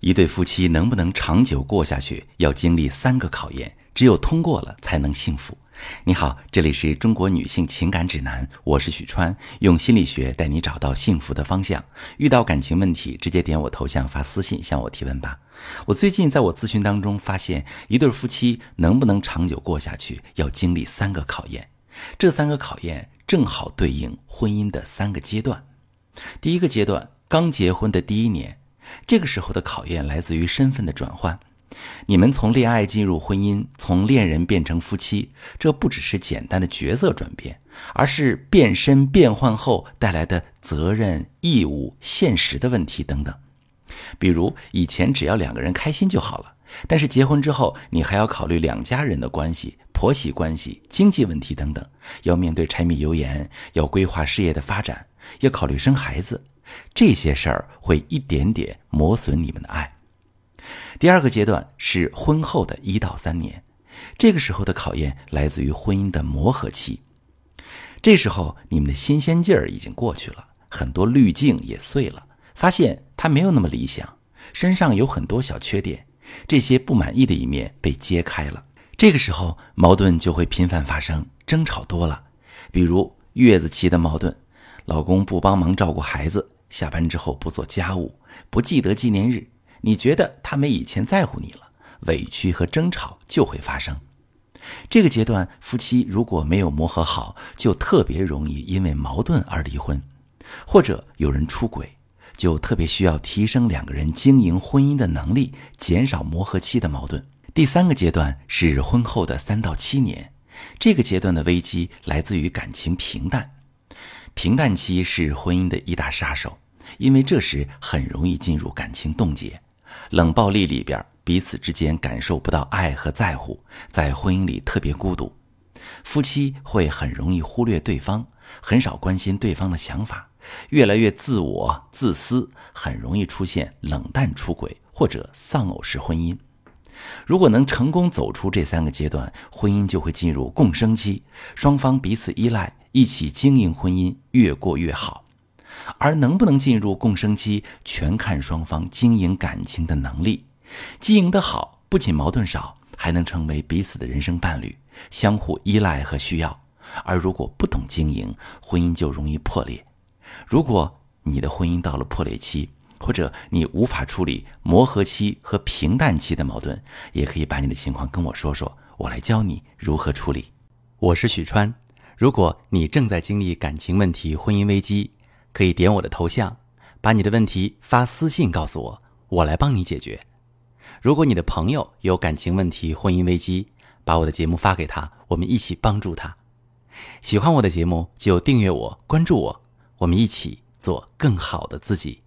一对夫妻能不能长久过下去，要经历三个考验，只有通过了才能幸福。你好，这里是中国女性情感指南，我是许川，用心理学带你找到幸福的方向。遇到感情问题，直接点我头像发私信向我提问吧。我最近在我咨询当中发现，一对夫妻能不能长久过下去，要经历三个考验。这三个考验正好对应婚姻的三个阶段。第一个阶段，刚结婚的第一年。这个时候的考验来自于身份的转换，你们从恋爱进入婚姻，从恋人变成夫妻，这不只是简单的角色转变，而是变身变换后带来的责任、义务、现实的问题等等。比如以前只要两个人开心就好了，但是结婚之后，你还要考虑两家人的关系、婆媳关系、经济问题等等，要面对柴米油盐，要规划事业的发展，要考虑生孩子。这些事儿会一点点磨损你们的爱。第二个阶段是婚后的一到三年，这个时候的考验来自于婚姻的磨合期。这时候你们的新鲜劲儿已经过去了，很多滤镜也碎了，发现他没有那么理想，身上有很多小缺点，这些不满意的一面被揭开了。这个时候矛盾就会频繁发生，争吵多了，比如月子期的矛盾，老公不帮忙照顾孩子。下班之后不做家务，不记得纪念日，你觉得他没以前在乎你了，委屈和争吵就会发生。这个阶段，夫妻如果没有磨合好，就特别容易因为矛盾而离婚，或者有人出轨，就特别需要提升两个人经营婚姻的能力，减少磨合期的矛盾。第三个阶段是婚后的三到七年，这个阶段的危机来自于感情平淡。平淡期是婚姻的一大杀手，因为这时很容易进入感情冻结，冷暴力里边彼此之间感受不到爱和在乎，在婚姻里特别孤独，夫妻会很容易忽略对方，很少关心对方的想法，越来越自我自私，很容易出现冷淡出轨或者丧偶式婚姻。如果能成功走出这三个阶段，婚姻就会进入共生期，双方彼此依赖。一起经营婚姻，越过越好。而能不能进入共生期，全看双方经营感情的能力。经营得好，不仅矛盾少，还能成为彼此的人生伴侣，相互依赖和需要。而如果不懂经营，婚姻就容易破裂。如果你的婚姻到了破裂期，或者你无法处理磨合期和平淡期的矛盾，也可以把你的情况跟我说说，我来教你如何处理。我是许川。如果你正在经历感情问题、婚姻危机，可以点我的头像，把你的问题发私信告诉我，我来帮你解决。如果你的朋友有感情问题、婚姻危机，把我的节目发给他，我们一起帮助他。喜欢我的节目就订阅我、关注我，我们一起做更好的自己。